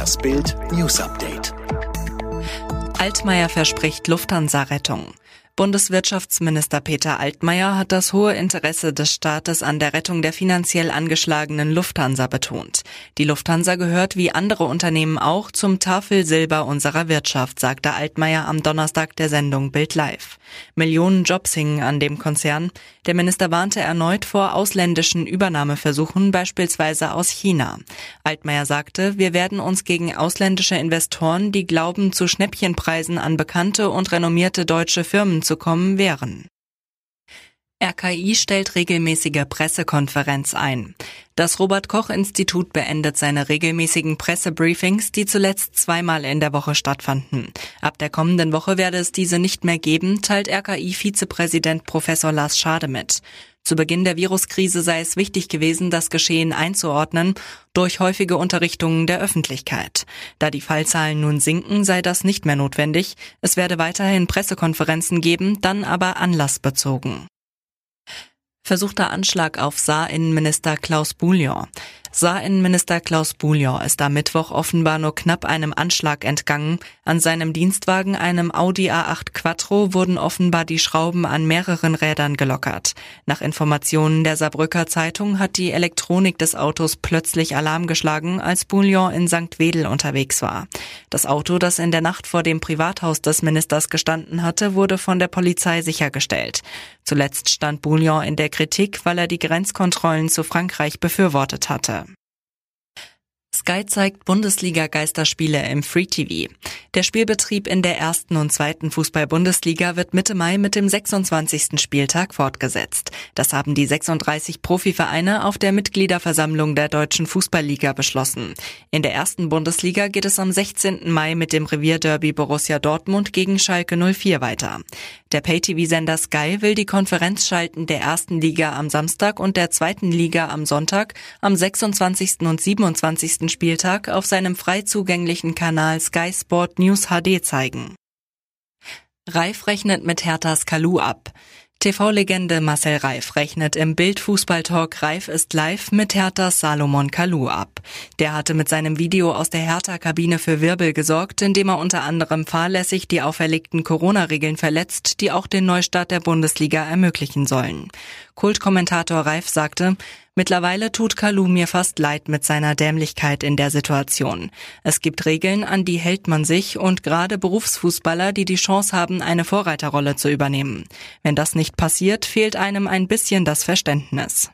Das Bild News Update. Altmaier verspricht Lufthansa-Rettung. Bundeswirtschaftsminister Peter Altmaier hat das hohe Interesse des Staates an der Rettung der finanziell angeschlagenen Lufthansa betont. Die Lufthansa gehört wie andere Unternehmen auch zum Tafelsilber unserer Wirtschaft, sagte Altmaier am Donnerstag der Sendung Bild Live. Millionen Jobs hingen an dem Konzern. Der Minister warnte erneut vor ausländischen Übernahmeversuchen, beispielsweise aus China. Altmaier sagte, wir werden uns gegen ausländische Investoren, die glauben, zu Schnäppchenpreisen an bekannte und renommierte deutsche Firmen zu kommen, wehren. RKI stellt regelmäßige Pressekonferenz ein. Das Robert Koch Institut beendet seine regelmäßigen Pressebriefings, die zuletzt zweimal in der Woche stattfanden. Ab der kommenden Woche werde es diese nicht mehr geben, teilt RKI-Vizepräsident Professor Lars Schade mit. Zu Beginn der Viruskrise sei es wichtig gewesen, das Geschehen einzuordnen durch häufige Unterrichtungen der Öffentlichkeit. Da die Fallzahlen nun sinken, sei das nicht mehr notwendig. Es werde weiterhin Pressekonferenzen geben, dann aber anlassbezogen. Versuchter Anschlag auf Saar-Innenminister Klaus Bouillon. Saar-Innenminister Klaus Bouillon ist am Mittwoch offenbar nur knapp einem Anschlag entgangen. An seinem Dienstwagen, einem Audi A8 Quattro, wurden offenbar die Schrauben an mehreren Rädern gelockert. Nach Informationen der Saarbrücker Zeitung hat die Elektronik des Autos plötzlich Alarm geschlagen, als Bouillon in St. Wedel unterwegs war. Das Auto, das in der Nacht vor dem Privathaus des Ministers gestanden hatte, wurde von der Polizei sichergestellt. Zuletzt stand Bouillon in der Kritik, weil er die Grenzkontrollen zu Frankreich befürwortet hatte. Sky zeigt Bundesliga-Geisterspiele im Free TV. Der Spielbetrieb in der ersten und zweiten Fußball-Bundesliga wird Mitte Mai mit dem 26. Spieltag fortgesetzt. Das haben die 36 Profivereine auf der Mitgliederversammlung der Deutschen Fußballliga beschlossen. In der ersten Bundesliga geht es am 16. Mai mit dem Revierderby Borussia Dortmund gegen Schalke 04 weiter. Der Pay-TV-Sender Sky will die Konferenz schalten der ersten Liga am Samstag und der zweiten Liga am Sonntag am 26. und 27. Spieltag auf seinem frei zugänglichen Kanal Sky Sport News HD zeigen. Reif rechnet mit Herthas Kalu ab. TV-Legende Marcel Reif rechnet im Bild-Fußball-Talk Reif ist live mit Herthas Salomon Kalou ab. Der hatte mit seinem Video aus der Hertha-Kabine für Wirbel gesorgt, indem er unter anderem fahrlässig die auferlegten Corona-Regeln verletzt, die auch den Neustart der Bundesliga ermöglichen sollen. Kultkommentator Reif sagte, Mittlerweile tut Kalu mir fast leid mit seiner Dämlichkeit in der Situation. Es gibt Regeln, an die hält man sich und gerade Berufsfußballer, die die Chance haben, eine Vorreiterrolle zu übernehmen. Wenn das nicht passiert, fehlt einem ein bisschen das Verständnis.